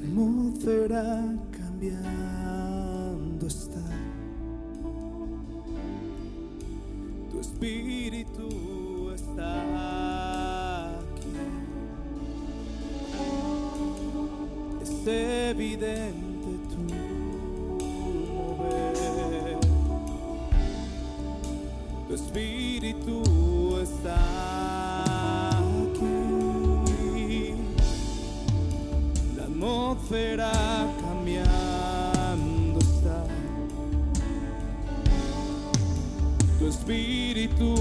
atmósfera cambiando está. Tu espíritu está aquí. Es evidente tu mover. Tu espíritu está atmósfera cambiando está. Tu espíritu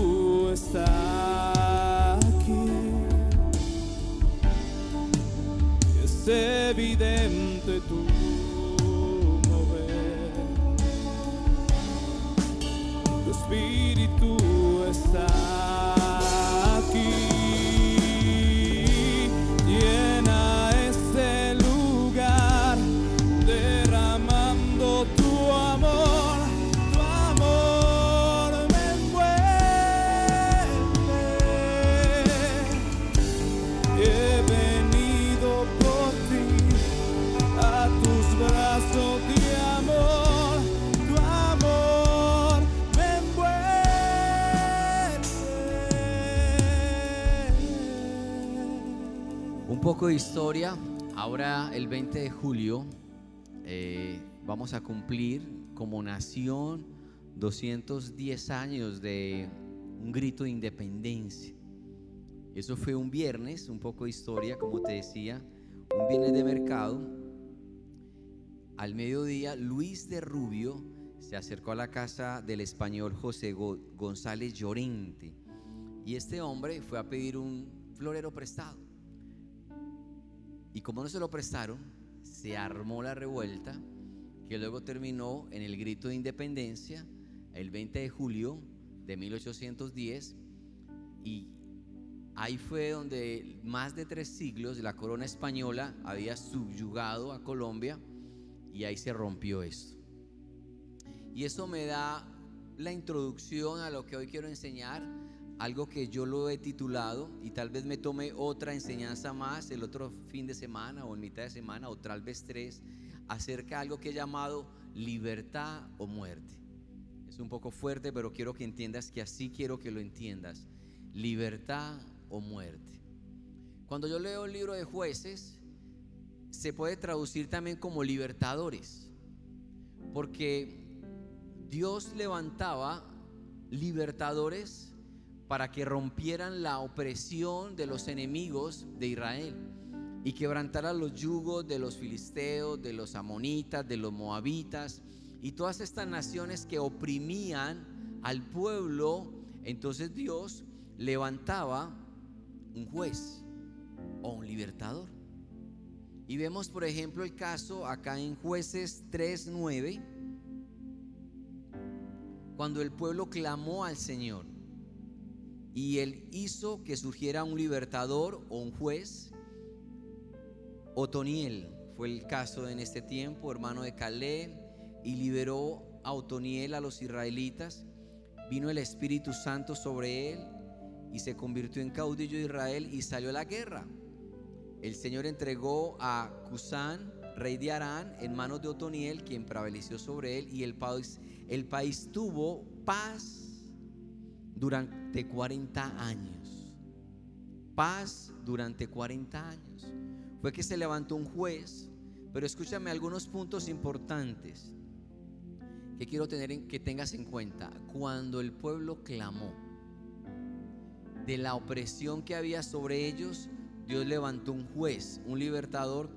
poco de historia. Ahora el 20 de julio eh, vamos a cumplir como nación 210 años de un grito de independencia. Eso fue un viernes, un poco de historia, como te decía, un viernes de mercado. Al mediodía, Luis de Rubio se acercó a la casa del español José Go- González Llorente y este hombre fue a pedir un florero prestado. Y como no se lo prestaron, se armó la revuelta que luego terminó en el grito de independencia el 20 de julio de 1810 y ahí fue donde más de tres siglos la corona española había subyugado a Colombia y ahí se rompió esto. Y eso me da la introducción a lo que hoy quiero enseñar, algo que yo lo he titulado y tal vez me tome otra enseñanza más el otro fin de semana o en mitad de semana o tal vez tres, acerca de algo que he llamado libertad o muerte. Es un poco fuerte, pero quiero que entiendas que así quiero que lo entiendas. Libertad o muerte. Cuando yo leo el libro de jueces, se puede traducir también como libertadores, porque Dios levantaba libertadores para que rompieran la opresión de los enemigos de Israel y quebrantaran los yugos de los filisteos, de los amonitas, de los moabitas y todas estas naciones que oprimían al pueblo. Entonces Dios levantaba un juez o un libertador. Y vemos, por ejemplo, el caso acá en jueces 3.9, cuando el pueblo clamó al Señor y él hizo que surgiera un libertador o un juez. Otoniel fue el caso en este tiempo, hermano de Caleb, y liberó a Otoniel a los israelitas. Vino el Espíritu Santo sobre él y se convirtió en caudillo de Israel y salió la guerra. El Señor entregó a Cusán, rey de Arán, en manos de Otoniel, quien prevaleció sobre él, y el país, el país tuvo paz durante 40 años. Paz durante 40 años. Fue que se levantó un juez, pero escúchame algunos puntos importantes que quiero tener en, que tengas en cuenta. Cuando el pueblo clamó de la opresión que había sobre ellos, Dios levantó un juez, un libertador,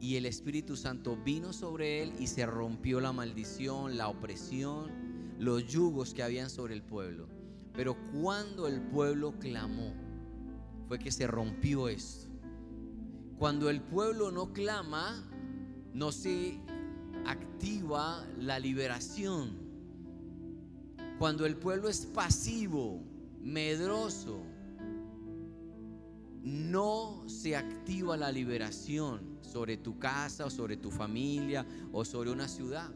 y el Espíritu Santo vino sobre él y se rompió la maldición, la opresión, los yugos que habían sobre el pueblo. Pero cuando el pueblo clamó, fue que se rompió esto. Cuando el pueblo no clama, no se activa la liberación. Cuando el pueblo es pasivo, medroso, no se activa la liberación sobre tu casa o sobre tu familia o sobre una ciudad.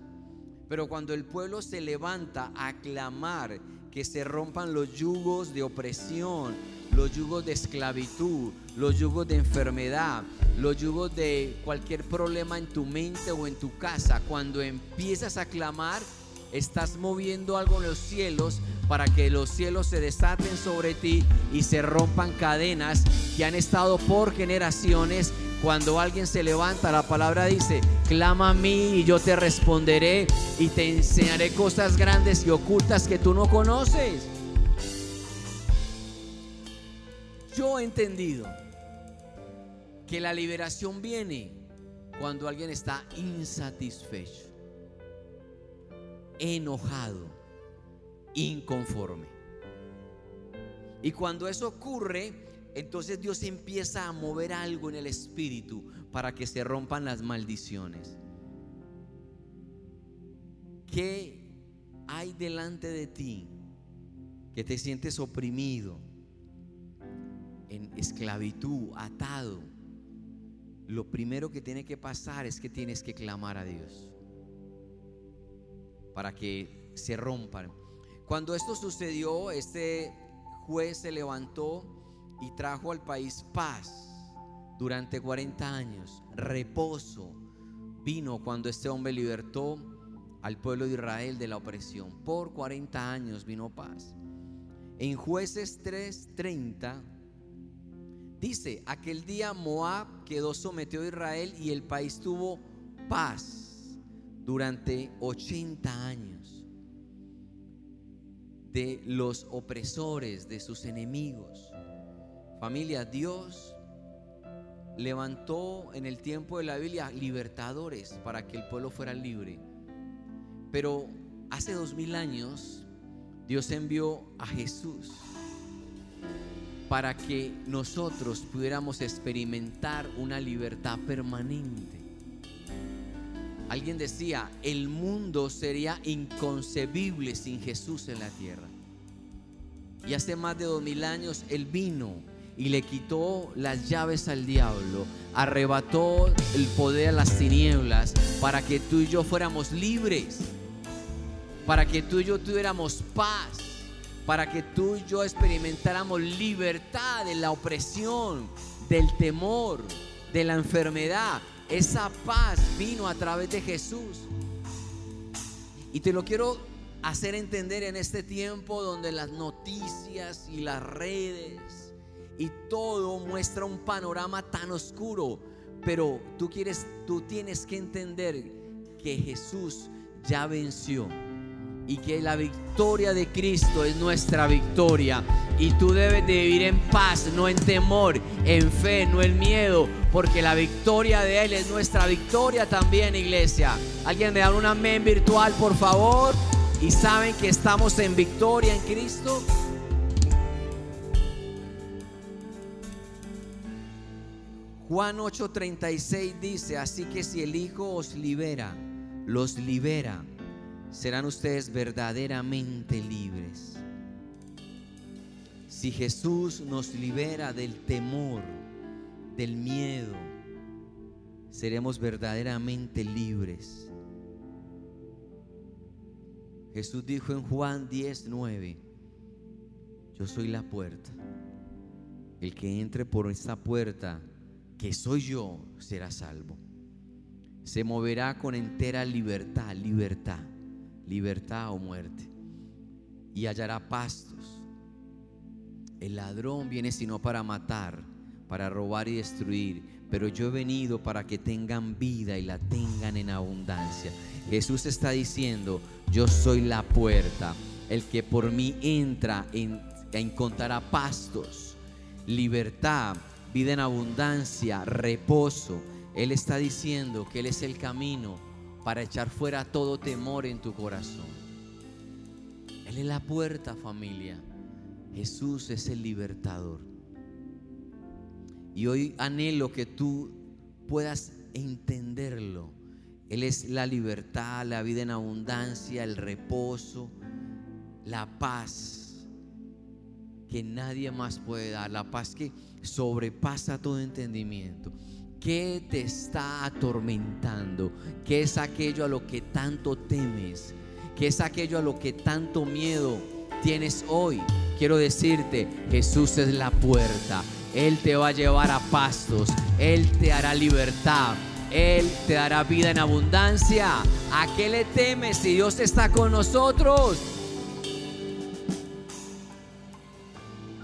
Pero cuando el pueblo se levanta a clamar que se rompan los yugos de opresión, los yugos de esclavitud, los yugos de enfermedad, los yugos de cualquier problema en tu mente o en tu casa. Cuando empiezas a clamar, estás moviendo algo en los cielos para que los cielos se desaten sobre ti y se rompan cadenas que han estado por generaciones. Cuando alguien se levanta, la palabra dice, clama a mí y yo te responderé y te enseñaré cosas grandes y ocultas que tú no conoces. Yo he entendido que la liberación viene cuando alguien está insatisfecho, enojado, inconforme. Y cuando eso ocurre, entonces Dios empieza a mover algo en el espíritu para que se rompan las maldiciones. ¿Qué hay delante de ti que te sientes oprimido, en esclavitud, atado? Lo primero que tiene que pasar es que tienes que clamar a Dios para que se rompan. Cuando esto sucedió, este juez se levantó y trajo al país paz durante 40 años, reposo. Vino cuando este hombre libertó al pueblo de Israel de la opresión. Por 40 años vino paz. En jueces 3:30 dice, aquel día Moab quedó sometido a Israel y el país tuvo paz durante 80 años de los opresores, de sus enemigos. Familia, Dios levantó en el tiempo de la Biblia libertadores para que el pueblo fuera libre. Pero hace dos mil años Dios envió a Jesús para que nosotros pudiéramos experimentar una libertad permanente. Alguien decía, el mundo sería inconcebible sin Jesús en la tierra. Y hace más de dos mil años Él vino y le quitó las llaves al diablo, arrebató el poder a las tinieblas para que tú y yo fuéramos libres, para que tú y yo tuviéramos paz, para que tú y yo experimentáramos libertad de la opresión, del temor, de la enfermedad. Esa paz vino a través de Jesús. Y te lo quiero hacer entender en este tiempo donde las noticias y las redes y todo muestra un panorama tan oscuro, pero tú quieres tú tienes que entender que Jesús ya venció y que la victoria de Cristo es nuestra victoria. Y tú debes de vivir en paz, no en temor, en fe, no en miedo, porque la victoria de Él es nuestra victoria también, iglesia. Alguien me da un amén virtual, por favor. Y saben que estamos en victoria en Cristo. Juan 8:36 dice, así que si el Hijo os libera, los libera serán ustedes verdaderamente libres. Si Jesús nos libera del temor, del miedo, seremos verdaderamente libres. Jesús dijo en Juan 10:9, yo soy la puerta. El que entre por esta puerta, que soy yo, será salvo. Se moverá con entera libertad, libertad libertad o muerte. Y hallará pastos. El ladrón viene sino para matar, para robar y destruir. Pero yo he venido para que tengan vida y la tengan en abundancia. Jesús está diciendo, yo soy la puerta. El que por mí entra en, encontrará pastos, libertad, vida en abundancia, reposo. Él está diciendo que Él es el camino, para echar fuera todo temor en tu corazón. Él es la puerta, familia. Jesús es el libertador. Y hoy anhelo que tú puedas entenderlo. Él es la libertad, la vida en abundancia, el reposo, la paz que nadie más puede dar, la paz que sobrepasa todo entendimiento. ¿Qué te está atormentando? ¿Qué es aquello a lo que tanto temes? ¿Qué es aquello a lo que tanto miedo tienes hoy? quiero decirte, Jesús es la puerta. Él te va a llevar a pastos, Él te hará libertad, Él te dará vida en abundancia. ¿A qué le temes si Dios está con nosotros?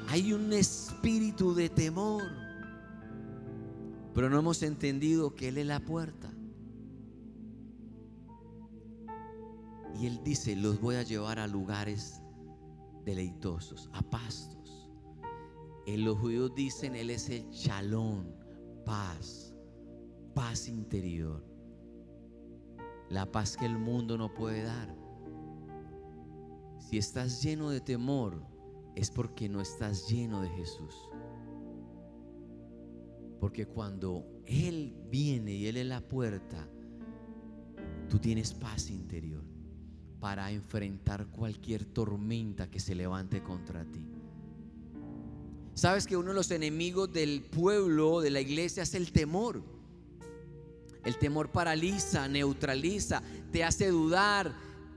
Hay un espíritu de temor, pero no hemos entendido que Él es la puerta. Y Él dice, los voy a llevar a lugares deleitosos, a pastos. En los judíos dicen, Él es el chalón, paz, paz interior. La paz que el mundo no puede dar. Si estás lleno de temor, es porque no estás lleno de Jesús. Porque cuando Él viene y Él es la puerta, tú tienes paz interior para enfrentar cualquier tormenta que se levante contra ti. Sabes que uno de los enemigos del pueblo, de la iglesia, es el temor. El temor paraliza, neutraliza, te hace dudar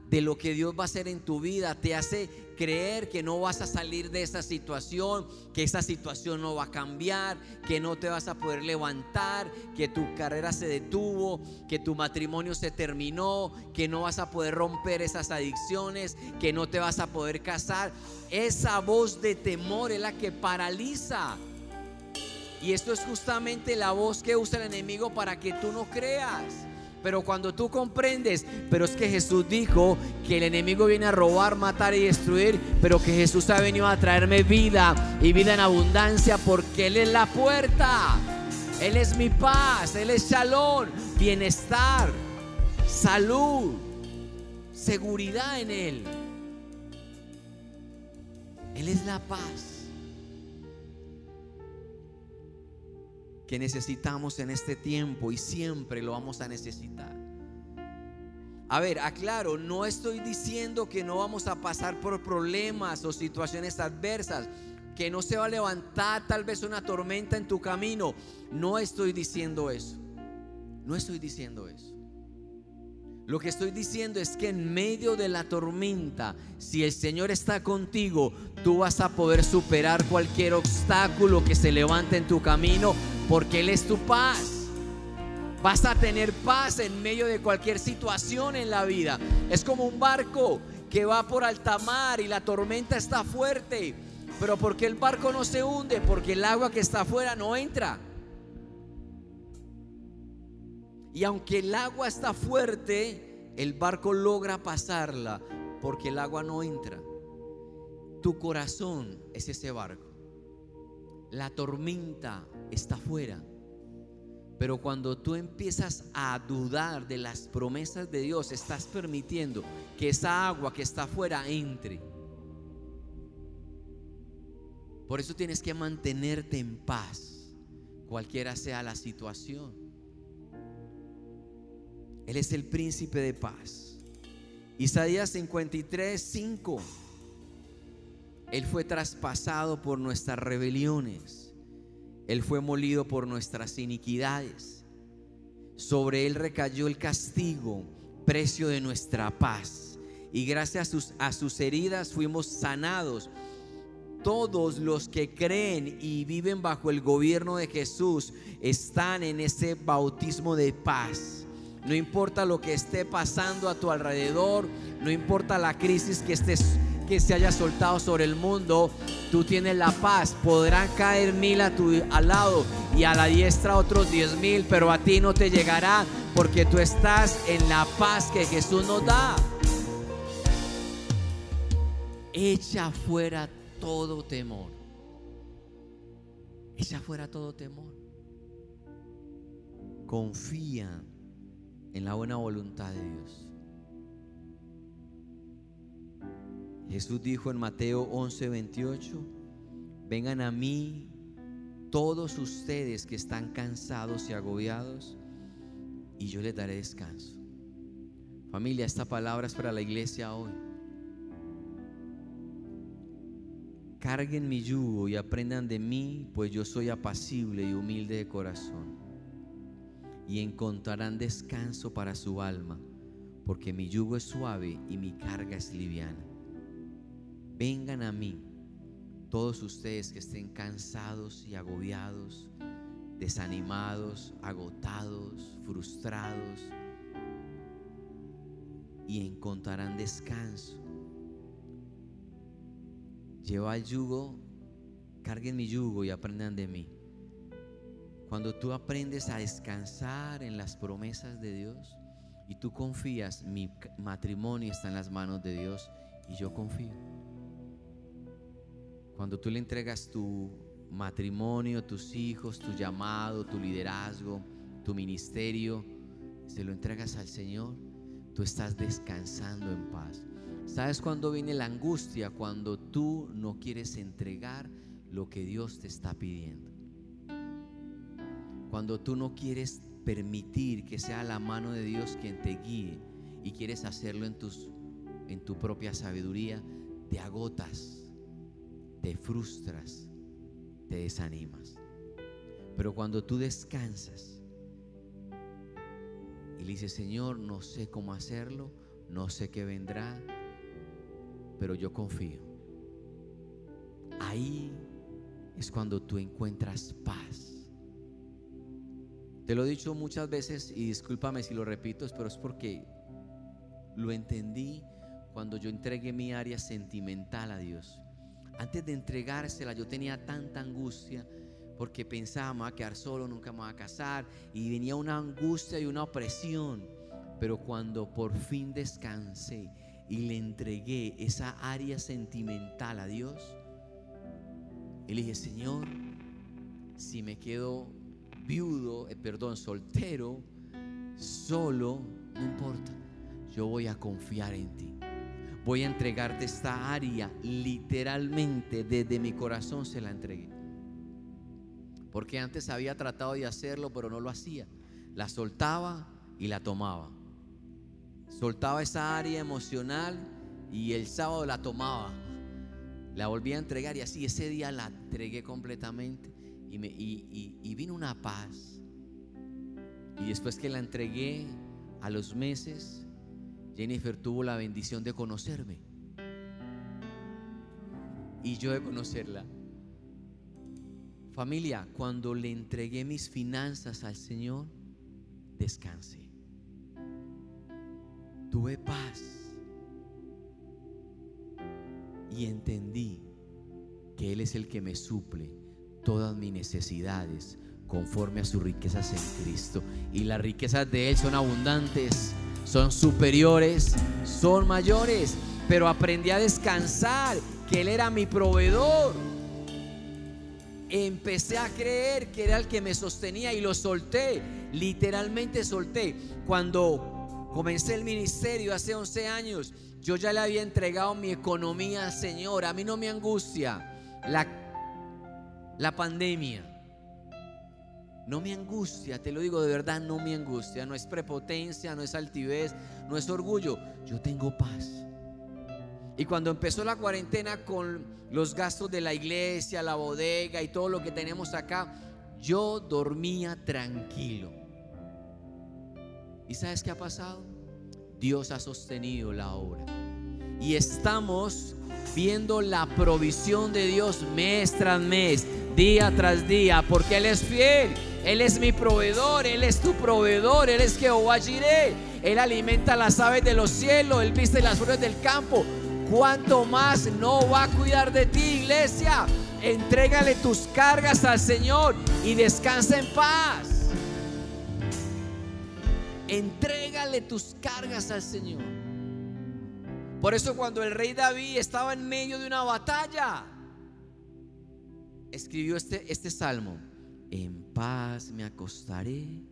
de lo que Dios va a hacer en tu vida, te hace creer que no vas a salir de esa situación, que esa situación no va a cambiar, que no te vas a poder levantar, que tu carrera se detuvo, que tu matrimonio se terminó, que no vas a poder romper esas adicciones, que no te vas a poder casar. Esa voz de temor es la que paraliza. Y esto es justamente la voz que usa el enemigo para que tú no creas. Pero cuando tú comprendes, pero es que Jesús dijo que el enemigo viene a robar, matar y destruir, pero que Jesús ha venido a traerme vida y vida en abundancia porque Él es la puerta. Él es mi paz, Él es shalom, bienestar, salud, seguridad en Él. Él es la paz. Que necesitamos en este tiempo y siempre lo vamos a necesitar. A ver, aclaro, no estoy diciendo que no vamos a pasar por problemas o situaciones adversas, que no se va a levantar tal vez una tormenta en tu camino. No estoy diciendo eso. No estoy diciendo eso. Lo que estoy diciendo es que en medio de la tormenta, si el Señor está contigo, tú vas a poder superar cualquier obstáculo que se levante en tu camino porque Él es tu paz. Vas a tener paz en medio de cualquier situación en la vida. Es como un barco que va por alta mar y la tormenta está fuerte. Pero porque el barco no se hunde? Porque el agua que está afuera no entra. Y aunque el agua está fuerte, el barco logra pasarla porque el agua no entra. Tu corazón es ese barco. La tormenta está fuera. Pero cuando tú empiezas a dudar de las promesas de Dios, estás permitiendo que esa agua que está afuera entre. Por eso tienes que mantenerte en paz, cualquiera sea la situación. Él es el príncipe de paz. Isaías 53, 5. Él fue traspasado por nuestras rebeliones él fue molido por nuestras iniquidades. Sobre Él recayó el castigo, precio de nuestra paz. Y gracias a sus, a sus heridas fuimos sanados. Todos los que creen y viven bajo el gobierno de Jesús están en ese bautismo de paz. No importa lo que esté pasando a tu alrededor, no importa la crisis que estés que se haya soltado sobre el mundo, tú tienes la paz. Podrán caer mil a tu al lado y a la diestra otros diez mil, pero a ti no te llegará porque tú estás en la paz que Jesús nos da. Echa fuera todo temor. Echa fuera todo temor. Confía en la buena voluntad de Dios. Jesús dijo en Mateo 11, 28, vengan a mí todos ustedes que están cansados y agobiados y yo les daré descanso. Familia, esta palabra es para la iglesia hoy. Carguen mi yugo y aprendan de mí, pues yo soy apacible y humilde de corazón. Y encontrarán descanso para su alma, porque mi yugo es suave y mi carga es liviana vengan a mí. todos ustedes que estén cansados y agobiados, desanimados, agotados, frustrados, y encontrarán descanso. Lleva el yugo, carguen mi yugo y aprendan de mí. Cuando tú aprendes a descansar en las promesas de Dios y tú confías, mi matrimonio está en las manos de Dios y yo confío. Cuando tú le entregas tu matrimonio, tus hijos, tu llamado, tu liderazgo, tu ministerio, se lo entregas al Señor, tú estás descansando en paz. ¿Sabes cuándo viene la angustia? Cuando tú no quieres entregar lo que Dios te está pidiendo. Cuando tú no quieres permitir que sea la mano de Dios quien te guíe y quieres hacerlo en, tus, en tu propia sabiduría, te agotas, te frustras, te desanimas. Pero cuando tú descansas y le dices, Señor, no sé cómo hacerlo, no sé qué vendrá, pero yo confío. Ahí es cuando tú encuentras paz. Te lo he dicho muchas veces y discúlpame si lo repito, pero es porque lo entendí cuando yo entregué mi área sentimental a Dios. Antes de entregársela yo tenía tanta angustia porque pensaba me voy a quedar solo, nunca me voy a casar y venía una angustia y una opresión. Pero cuando por fin descansé y le entregué esa área sentimental a Dios, le dije, Señor, si me quedo viudo, eh, perdón, soltero, solo, no importa, yo voy a confiar en ti. Voy a entregarte esta área, literalmente desde mi corazón se la entregué. Porque antes había tratado de hacerlo, pero no lo hacía. La soltaba y la tomaba. Soltaba esa área emocional y el sábado la tomaba. La volví a entregar y así ese día la entregué completamente y, me, y, vino una paz. Y después que la entregué a los meses, Jennifer tuvo la bendición de conocerme. Y yo de conocerla. Familia, cuando le entregué mis finanzas al Señor, descansé. Tuve paz. Y entendí que Él es el que me suple todas mis necesidades conforme a sus riquezas en Cristo. Y las riquezas de Él son abundantes son superiores, son mayores, pero aprendí a descansar, que Él era mi proveedor. Empecé a creer que era el que me sostenía y lo solté, literalmente solté. Cuando comencé el ministerio hace 11 años, yo ya le había entregado mi economía al Señor. A mí no me angustia la, la pandemia. No me angustia, te lo digo de verdad, no me angustia. No es prepotencia, no es altivez, no es orgullo. Yo tengo paz. Y cuando empezó la cuarentena con los gastos de la iglesia, la bodega y todo lo que tenemos acá, yo dormía tranquilo. ¿Y sabes qué ha pasado? Dios ha sostenido la obra. Y estamos viendo la provisión de Dios mes tras mes, día tras día, porque Él es fiel. Él es mi proveedor, Él es tu proveedor, Él es Jehová Jireh. Él alimenta las aves de los cielos, Él viste las flores del campo. ¿Cuánto más no va a cuidar de ti, iglesia? Entrégale tus cargas al Señor y descansa en paz. Entrégale tus cargas al Señor. Por eso cuando el rey David estaba en medio de una batalla, escribió este, este salmo en paz me acostaré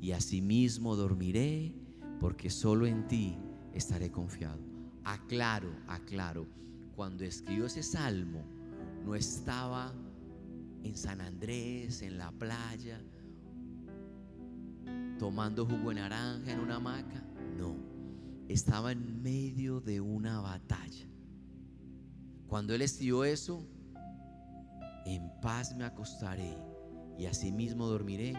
y asimismo dormiré, porque solo en ti estaré confiado. Aclaro, aclaro, cuando escribió ese salmo, no estaba en San Andrés, en la playa, tomando jugo de naranja en una hamaca. No, estaba en medio de una batalla. Cuando él escribió eso, en paz me acostaré y asimismo dormiré,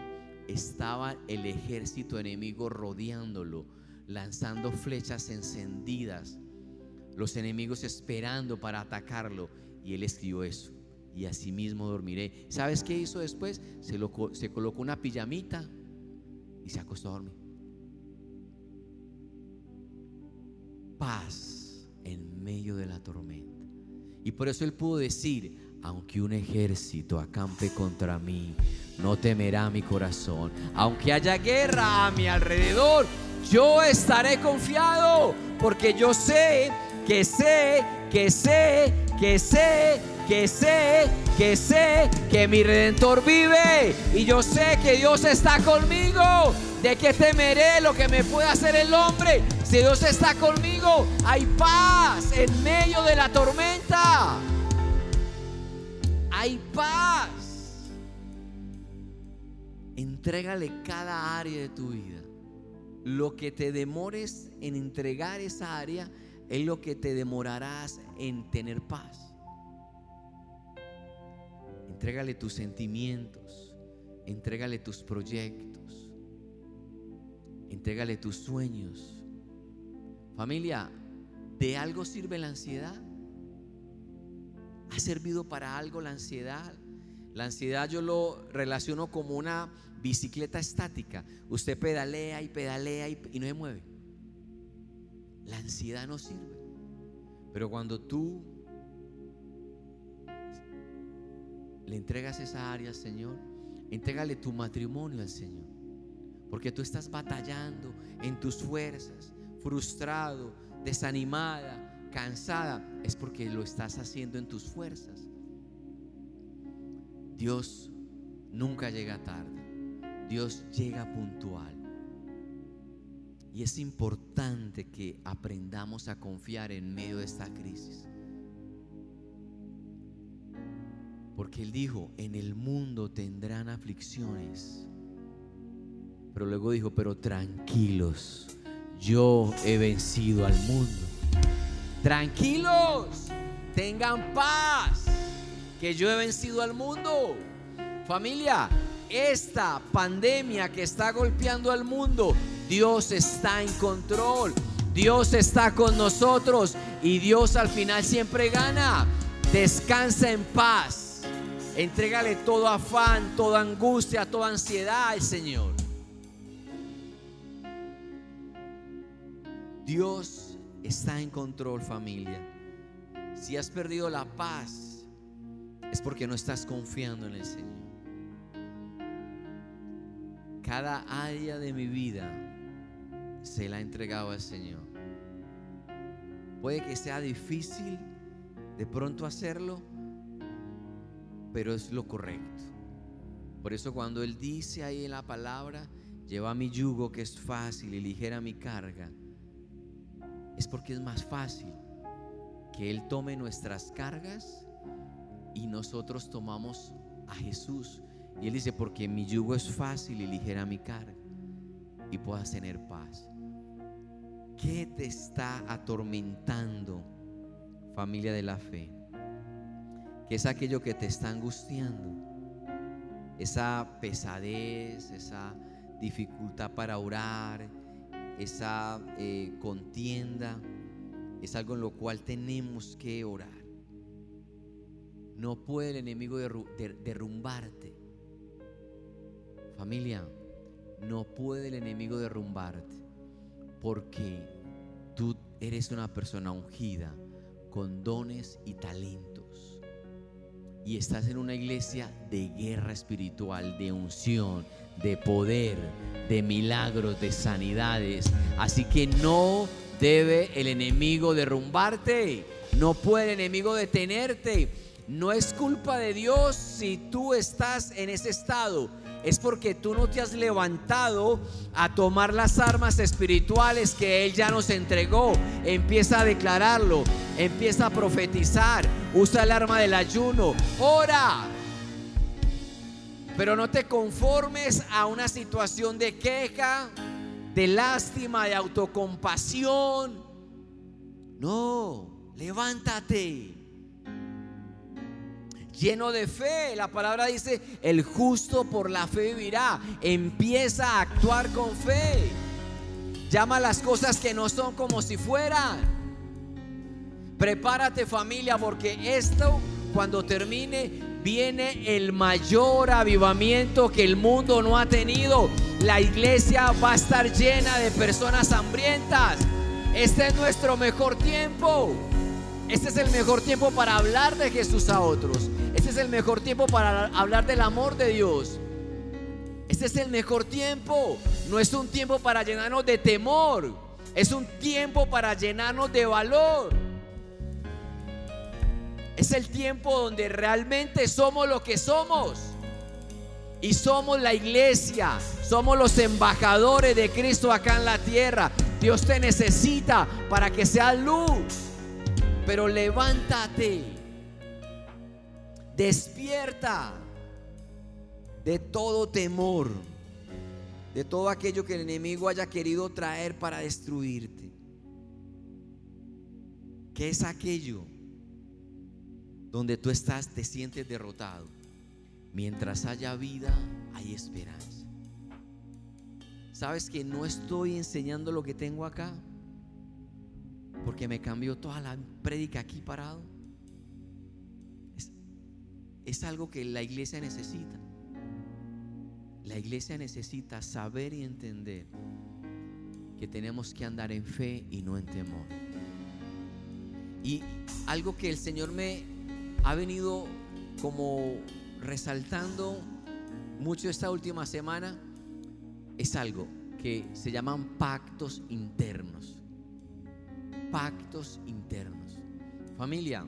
estaba el ejército enemigo rodeándolo, lanzando flechas encendidas, los enemigos esperando para atacarlo. Y él escribió eso. Y así mismo dormiré. ¿Sabes qué hizo después? Se colocó una pijamita y se acostó a dormir. Paz en medio de la tormenta. Y por eso él pudo decir, aunque un ejército acampe contra mí, no temerá mi corazón. Aunque haya guerra a mi alrededor, yo estaré confiado, porque yo sé, que sé, que sé, que sé, que sé, que sé que mi redentor vive. Y yo sé que Dios está conmigo. ¿De qué temeré lo que me puede hacer el hombre? Si Dios está conmigo, hay paz en medio de la tormenta. Hay paz. Entrégale cada área de tu vida. Lo que te demores en entregar esa área es lo que te demorarás en tener paz. Entrégale tus sentimientos, entrégale tus proyectos, entrégale tus sueños. Familia, ¿de algo sirve la ansiedad? ¿Ha servido para algo la ansiedad? La ansiedad yo lo relaciono como una bicicleta estática. Usted pedalea y pedalea y, no se mueve. La ansiedad no sirve. Pero cuando tú le entregas esa área al Señor, entrégale tu matrimonio al Señor. Porque tú estás batallando en tus fuerzas, frustrado, desanimada, cansada, es porque lo estás haciendo en tus fuerzas. Dios nunca llega tarde. Dios llega puntual. Y es importante que aprendamos a confiar en medio de esta crisis. Porque Él dijo, en el mundo tendrán aflicciones. Pero luego dijo, pero tranquilos, yo he vencido al mundo. Tranquilos, tengan paz, que yo he vencido al mundo. Familia, esta pandemia que está golpeando al mundo, Dios está en control. Dios está con nosotros y Dios al final siempre gana. Descansa en paz. Entrégale todo afán, toda angustia, toda ansiedad al Señor. Dios está en control familia. Si has perdido la paz, es porque no estás confiando en el Señor. Cada área de mi vida se la ha entregado al Señor. Puede que sea difícil de pronto hacerlo, pero es lo correcto. Por eso cuando Él dice ahí en la palabra, lleva mi yugo que es fácil y ligera mi carga, es porque es más fácil que Él tome nuestras cargas y nosotros tomamos a Jesús. Y Él dice, porque mi yugo es fácil y ligera mi carga y puedas tener paz. ¿Qué te está atormentando, familia de la fe? ¿Qué es aquello que te está angustiando? Esa pesadez, esa dificultad para orar, esa eh, contienda, es algo en lo cual tenemos que orar. No puede el enemigo derrumbarte. Familia, no puede el enemigo derrumbarte porque tú eres una persona ungida con dones y talentos. Y estás en una iglesia de guerra espiritual, de unción, de poder, de milagros, de sanidades. Así que no debe el enemigo derrumbarte, no puede el enemigo detenerte. No es culpa de Dios si tú estás en ese estado. Es porque tú no te has levantado a tomar las armas espirituales que Él ya nos entregó. Empieza a declararlo, empieza a profetizar, usa el arma del ayuno, ora, pero no te conformes a una situación de queja, de lástima, de autocompasión. No, levántate. Lleno de fe, la palabra dice, el justo por la fe vivirá. Empieza a actuar con fe. Llama las cosas que no son como si fueran. Prepárate familia porque esto cuando termine viene el mayor avivamiento que el mundo no ha tenido. La iglesia va a estar llena de personas hambrientas. Este es nuestro mejor tiempo. Este es el mejor tiempo para hablar de Jesús a otros. Este es el mejor tiempo para hablar del amor de Dios. Este es el mejor tiempo. No es un tiempo para llenarnos de temor. Es un tiempo para llenarnos de valor. Es el tiempo donde realmente somos lo que somos. Y somos la iglesia. Somos los embajadores de Cristo acá en la tierra. Dios te necesita para que seas luz pero levántate, despierta de todo temor, de todo aquello que el enemigo haya querido traer para destruirte. ¿Qué es aquello donde tú estás, te sientes derrotado? Mientras haya vida, hay esperanza. ¿Sabes que no estoy enseñando lo que tengo acá? porque me cambió toda la prédica aquí parado. Es, algo que la iglesia necesita. La iglesia necesita saber y entender que tenemos que andar en fe y no en temor. Y algo que el Señor me ha venido como resaltando mucho esta última semana es algo que se llaman pactos internos pactos internos. Familia,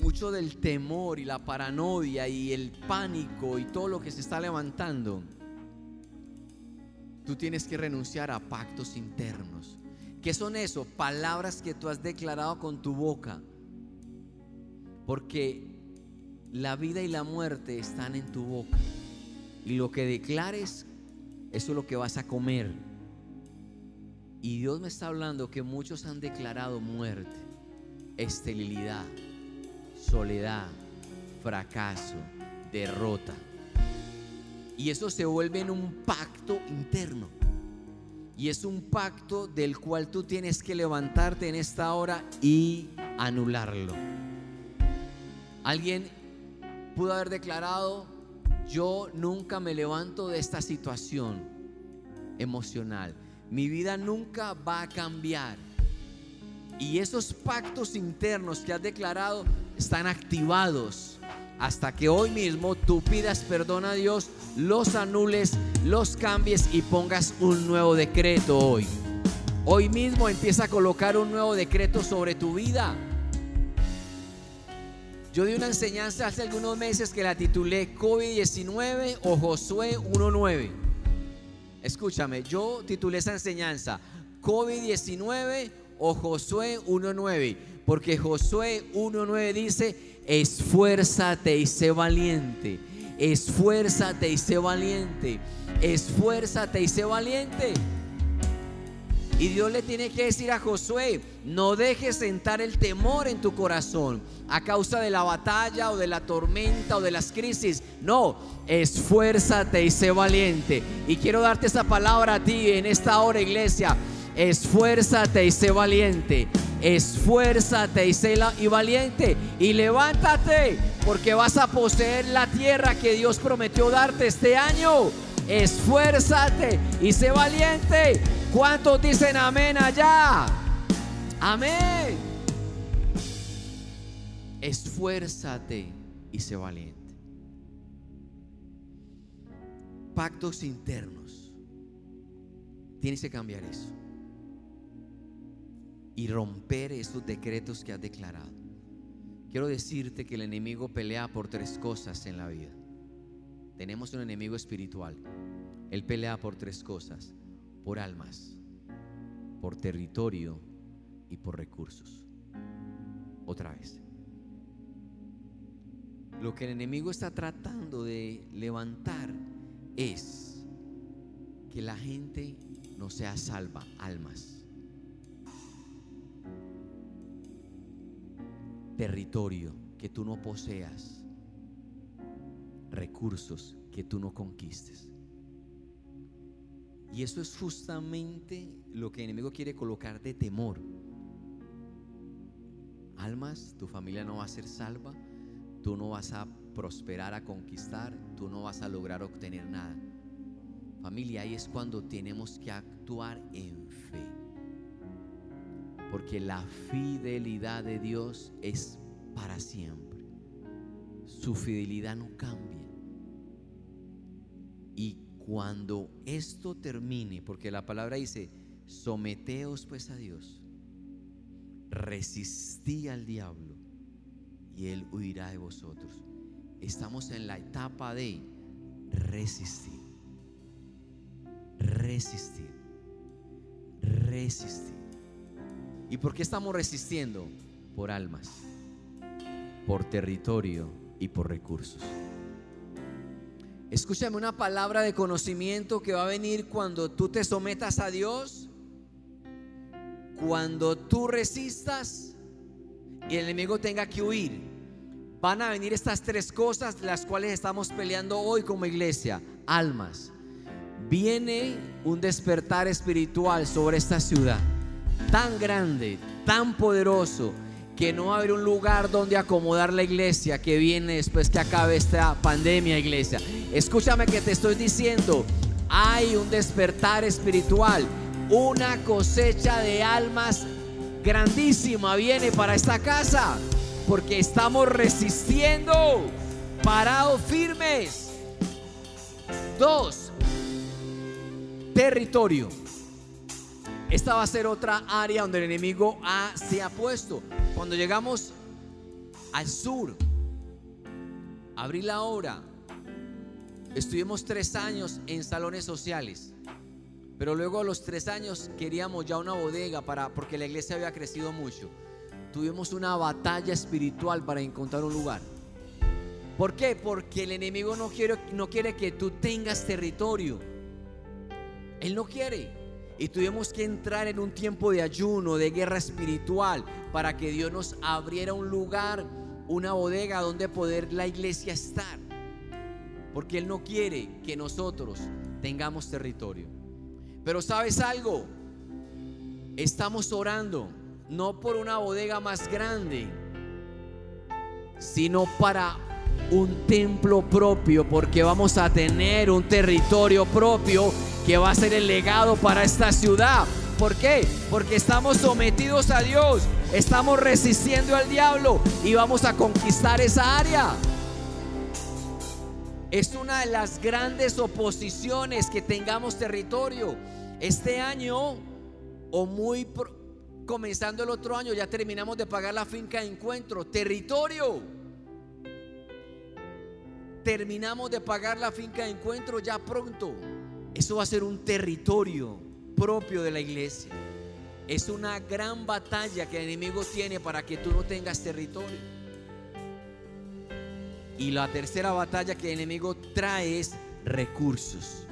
mucho del temor y la paranoia y el pánico y todo lo que se está levantando, tú tienes que renunciar a pactos internos. ¿Qué son eso? Palabras que tú has declarado con tu boca. Porque la vida y la muerte están en tu boca. Y lo que declares, eso es lo que vas a comer. Y Dios me está hablando que muchos han declarado muerte, esterilidad, soledad, fracaso, derrota. Y eso se vuelve en un pacto interno. Y es un pacto del cual tú tienes que levantarte en esta hora y anularlo. Alguien pudo haber declarado, yo nunca me levanto de esta situación emocional mi vida nunca va a cambiar. Y esos pactos internos que has declarado están activados hasta que hoy mismo tú pidas perdón a Dios, los anules, los cambies y pongas un nuevo decreto hoy. Hoy mismo empieza a colocar un nuevo decreto sobre tu vida. Yo di una enseñanza hace algunos meses que la titulé COVID-19 o Josué 1.9. Escúchame, yo titulé esa enseñanza COVID-19 o Josué 1.9, porque Josué 1.9 dice, esfuérzate y sé valiente, esfuérzate y sé valiente, esfuérzate y sé valiente. Y Dios le tiene que decir a Josué, no dejes sentar el temor en tu corazón a causa de la batalla o de la tormenta o de las crisis. No, esfuérzate y sé valiente. Y quiero darte esa palabra a ti en esta hora, iglesia. Esfuérzate y sé valiente. Esfuérzate y sé valiente. Y levántate porque vas a poseer la tierra que Dios prometió darte este año. Esfuérzate y sé valiente ¿Cuántos dicen amén allá? Amén. Esfuérzate y sé valiente. Pactos internos. Tienes que cambiar eso. Y romper esos decretos que has declarado. Quiero decirte que el enemigo pelea por tres cosas en la vida. Tenemos un enemigo espiritual. Él pelea por tres cosas por almas, por territorio y por recursos. Otra vez. Lo que el enemigo está tratando de levantar es que la gente no sea salva, almas. Territorio que tú no poseas. Recursos que tú no conquistes. Y eso es justamente lo que el enemigo quiere colocar de temor. almas, tu familia no va a ser salva, tú no vas a prosperar, a conquistar, tú no vas a lograr obtener nada. Familia, ahí es cuando tenemos que actuar en fe. Porque la fidelidad de Dios es para siempre. Su fidelidad no cambia. Y cuando esto termine, porque la palabra dice, someteos pues a Dios, resistí al diablo y él huirá de vosotros. Estamos en la etapa de resistir, resistir, resistir. ¿Y por qué estamos resistiendo? Por almas, por territorio y por recursos. Escúchame una palabra de conocimiento que va a venir cuando tú te sometas a Dios, cuando tú resistas y el enemigo tenga que huir. Van a venir estas tres cosas las cuales estamos peleando hoy como iglesia. Almas. Viene un despertar espiritual sobre esta ciudad tan grande, tan poderoso, que no va a haber un lugar donde acomodar la iglesia que viene después que acabe esta pandemia, iglesia. Escúchame que te estoy diciendo, hay un despertar espiritual, una cosecha de almas grandísima viene para esta casa, porque estamos resistiendo, parados firmes. Dos, territorio. Esta va a ser otra área donde el enemigo ha, se ha puesto. Cuando llegamos al sur, abrí la hora, estuvimos tres años en salones sociales. Pero luego a los tres años queríamos ya una bodega para, porque la iglesia había crecido mucho. Tuvimos una batalla espiritual para encontrar un lugar. ¿Por qué? Porque el enemigo no quiere, no quiere que tú tengas territorio. Él no quiere. Y tuvimos que entrar en un tiempo de ayuno, de guerra espiritual, para que Dios nos abriera un lugar, una bodega donde poder la iglesia estar. Porque Él no quiere que nosotros tengamos territorio. Pero sabes algo, estamos orando no por una bodega más grande, sino para un templo propio, porque vamos a tener un territorio propio que va a ser el legado para esta ciudad. ¿Por qué? Porque estamos sometidos a Dios, estamos resistiendo al diablo y vamos a conquistar esa área. Es una de las grandes oposiciones que tengamos territorio. Este año o muy comenzando el otro año ya terminamos de pagar la finca de encuentro, territorio. Terminamos de pagar la finca de encuentro ya pronto. Eso va a ser un territorio propio de la iglesia. Es una gran batalla que el enemigo tiene para que tú no tengas territorio. Y la tercera batalla que el enemigo trae es recursos.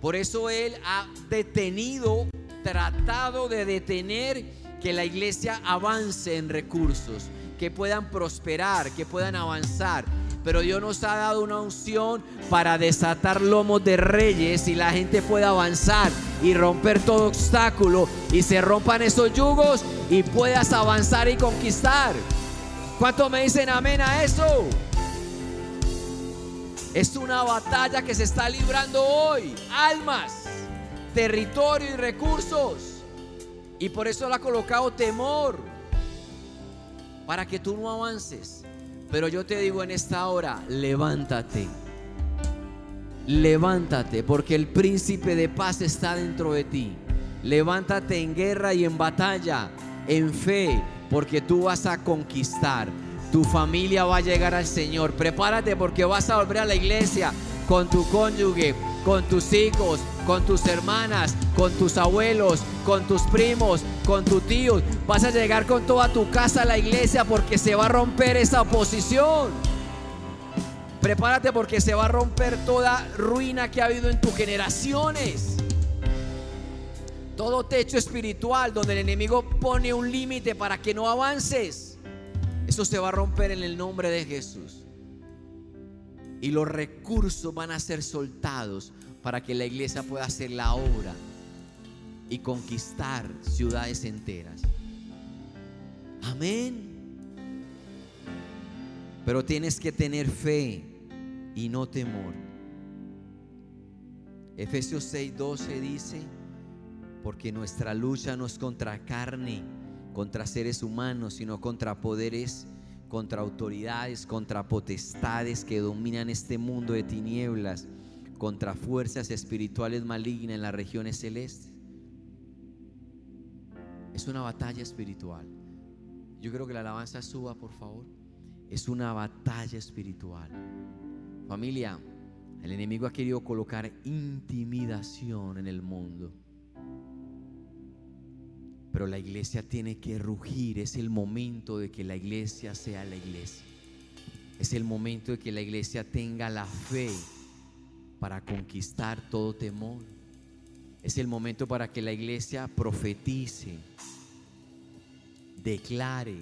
Por eso él ha detenido, tratado de detener que la iglesia avance en recursos, que puedan prosperar, que puedan avanzar. Pero Dios nos ha dado una unción para desatar lomos de reyes y la gente pueda avanzar y romper todo obstáculo y se rompan esos yugos y puedas avanzar y conquistar. ¿Cuánto me dicen amén a eso? Es una batalla que se está librando hoy. Almas, territorio y recursos. Y por eso le ha colocado temor. Para que tú no avances. Pero yo te digo en esta hora, levántate. Levántate porque el príncipe de paz está dentro de ti. Levántate en guerra y en batalla, en fe, porque tú vas a conquistar. Tu familia va a llegar al Señor. Prepárate porque vas a volver a la iglesia con tu cónyuge, con tus hijos, con tus hermanas, con tus abuelos, con tus primos, con tus tíos. Vas a llegar con toda tu casa a la iglesia porque se va a romper esa oposición. Prepárate porque se va a romper toda ruina que ha habido en tus generaciones. Todo techo espiritual donde el enemigo pone un límite para que no avances. Eso se va a romper en el nombre de Jesús. Y los recursos van a ser soltados para que la iglesia pueda hacer la obra y conquistar ciudades enteras. Amén. Pero tienes que tener fe y no temor. Efesios 6:12 dice, porque nuestra lucha no es contra carne, contra seres humanos, sino contra poderes, contra autoridades, contra potestades que dominan este mundo de tinieblas, contra fuerzas espirituales malignas en las regiones celestes. Es una batalla espiritual. Yo creo que la alabanza suba, por favor. Es una batalla espiritual. Familia, el enemigo ha querido colocar intimidación en el mundo. Pero la iglesia tiene que rugir. Es el momento de que la iglesia sea la iglesia. Es el momento de que la iglesia tenga la fe para conquistar todo temor. Es el momento para que la iglesia profetice, declare,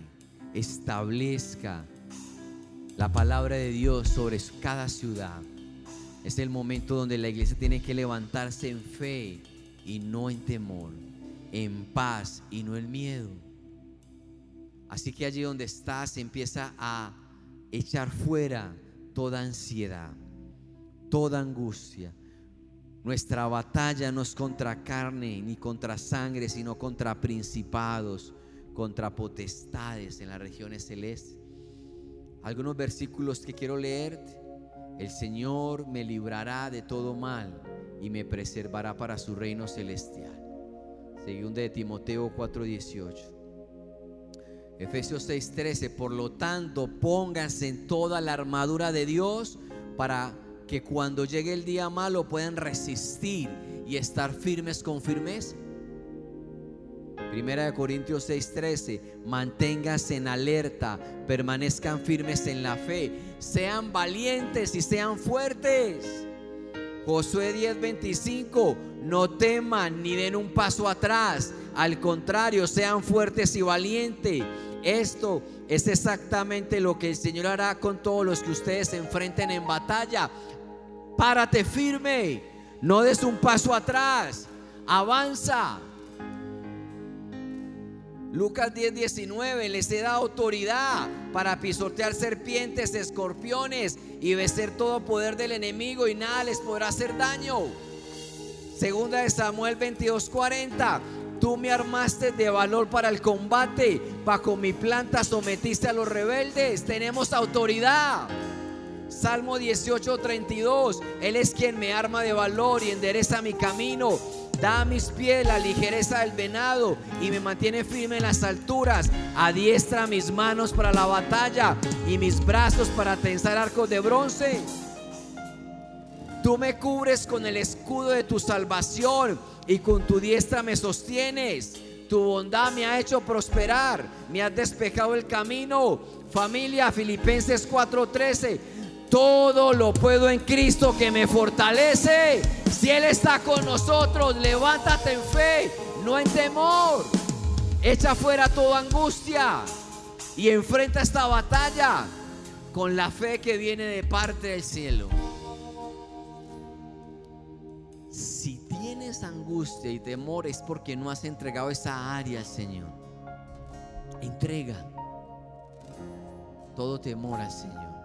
establezca la palabra de Dios sobre cada ciudad. Es el momento donde la iglesia tiene que levantarse en fe y no en temor, en paz y no en miedo. Así que allí donde estás empieza a echar fuera toda ansiedad, toda angustia. Nuestra batalla no es contra carne ni contra sangre, sino contra principados, contra potestades en las regiones celestes. Algunos versículos que quiero leer. El Señor me librará de todo mal y me preservará para su reino celestial. Según de Timoteo 4:18. Efesios 6:13. Por lo tanto, pónganse en toda la armadura de Dios para que cuando llegue el día malo puedan resistir y estar firmes con firmeza. Primera de Corintios 6:13, manténganse en alerta, permanezcan firmes en la fe, sean valientes y sean fuertes. Josué 10:25, no teman ni den un paso atrás, al contrario, sean fuertes y valientes. Esto es exactamente lo que el Señor hará con todos los que ustedes se enfrenten en batalla. Párate firme, no des un paso atrás, avanza. Lucas 10, 19, les he dado autoridad para pisotear serpientes, escorpiones y vencer todo poder del enemigo y nada les podrá hacer daño. Segunda de Samuel 22, 40. Tú me armaste de valor para el combate, bajo mi planta sometiste a los rebeldes, tenemos autoridad. Salmo 18, 32. Él es quien me arma de valor y endereza mi camino. Da a mis pies la ligereza del venado y me mantiene firme en las alturas. Adiestra mis manos para la batalla y mis brazos para tensar arcos de bronce. Tú me cubres con el escudo de tu salvación y con tu diestra me sostienes. Tu bondad me ha hecho prosperar, me has despejado el camino. Familia, Filipenses 4:13. Todo lo puedo en Cristo que me fortalece. Si Él está con nosotros, levántate en fe, no en temor. Echa fuera toda angustia y enfrenta esta batalla con la fe que viene de parte del cielo. Si tienes angustia y temor es porque no has entregado esa área Señor. Entrega todo temor al Señor.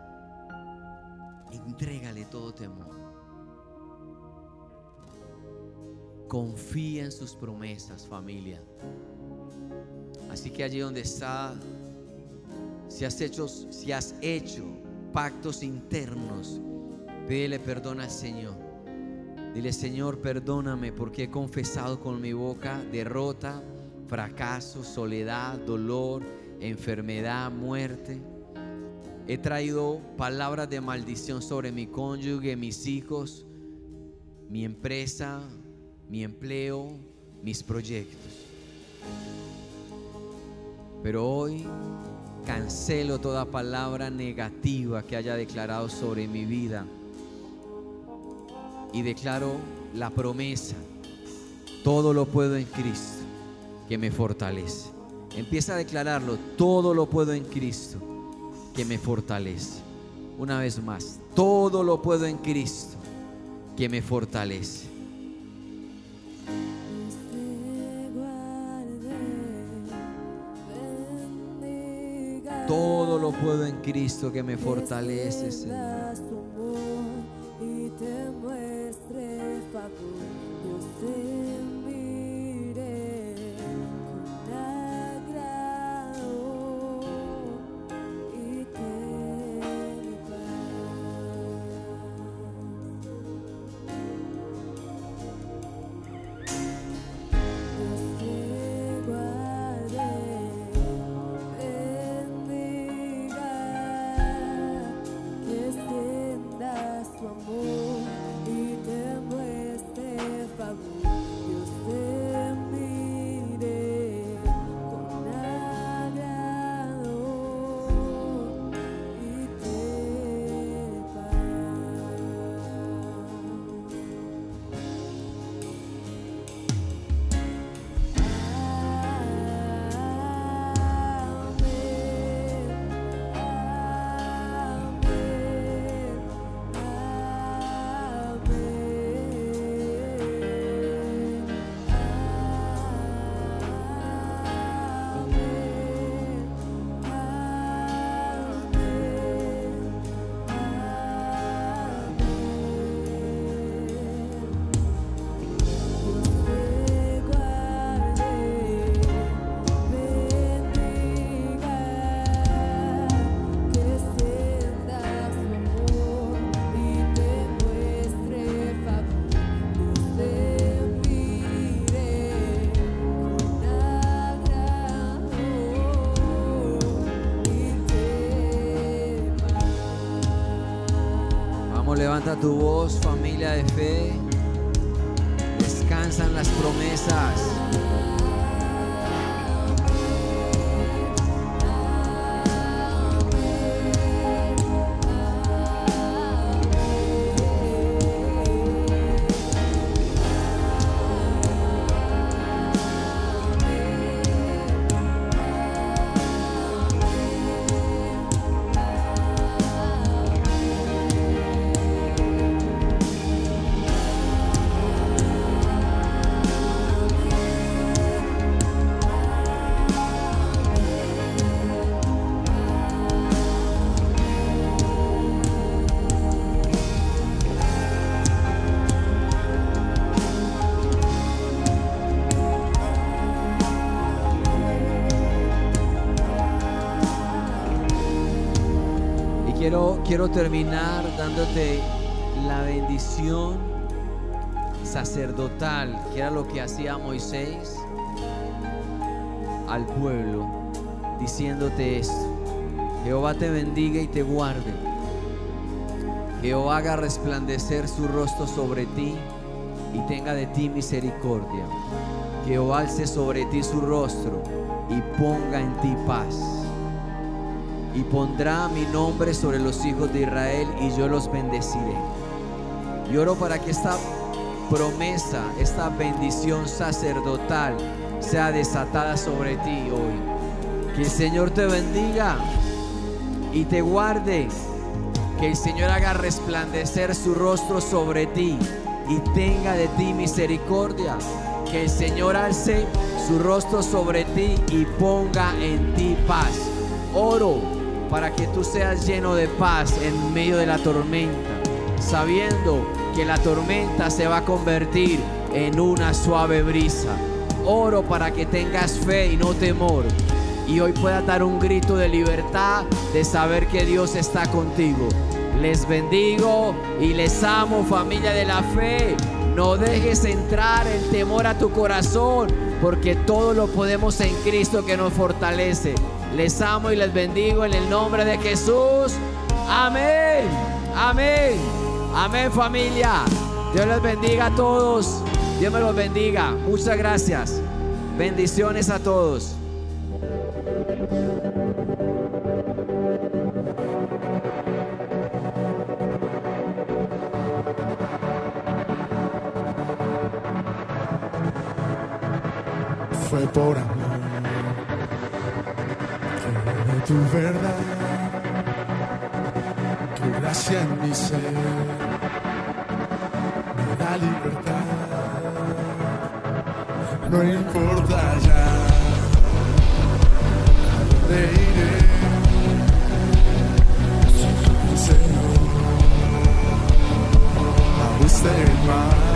Entrégale todo temor. Confía en sus promesas, familia. Así que allí donde está, si has hecho, si has hecho pactos internos, pídele perdón al Señor. Dile, Señor, perdóname porque he confesado con mi boca derrota, fracaso, soledad, dolor, enfermedad, muerte. He traído palabras de maldición sobre mi cónyuge, mis hijos, mi empresa, mi empleo, mis proyectos. Pero hoy cancelo toda palabra negativa que haya declarado sobre mi vida y declaro la promesa, todo lo puedo en Cristo que me fortalece. Empieza a declararlo, todo lo puedo en Cristo que me fortalece. Una vez más, todo lo puedo en Cristo que me fortalece. Todo lo puedo en Cristo que me fortalece, Señor. Levanta tu voz, familia de fe. Descansan las promesas. Terminar dándote la bendición sacerdotal, que era lo que hacía Moisés al pueblo, diciéndote esto. Jehová te bendiga y te guarde. Jehová haga resplandecer su rostro sobre ti y tenga de ti misericordia. Jehová alce sobre ti su rostro y ponga en ti paz y pondrá mi nombre sobre los hijos de Israel y yo los bendeciré. Y oro para que esta promesa, esta bendición sacerdotal sea desatada sobre ti hoy. Que el Señor te bendiga y te guarde. Que el Señor haga resplandecer su rostro sobre ti y tenga de ti misericordia. Que el Señor alce su rostro sobre ti y ponga en ti paz. Oro para que tú seas lleno de paz en medio de la tormenta, sabiendo que la tormenta se va a convertir en una suave brisa. Oro para que tengas fe y no temor y hoy puedas dar un grito de libertad de saber que Dios está contigo. Les bendigo y les amo familia de la fe. No dejes entrar el temor a tu corazón porque todo lo podemos en Cristo que nos fortalece. Les amo y les bendigo en el nombre de Jesús. Amén. Amén. Amén familia. Dios les bendiga a todos. Dios me los bendiga. Muchas gracias. Bendiciones a todos. fue por amor tu verdad, tu gracia en mi ser, me da libertad, no importa ya, a dónde iré, Señor, a usted más.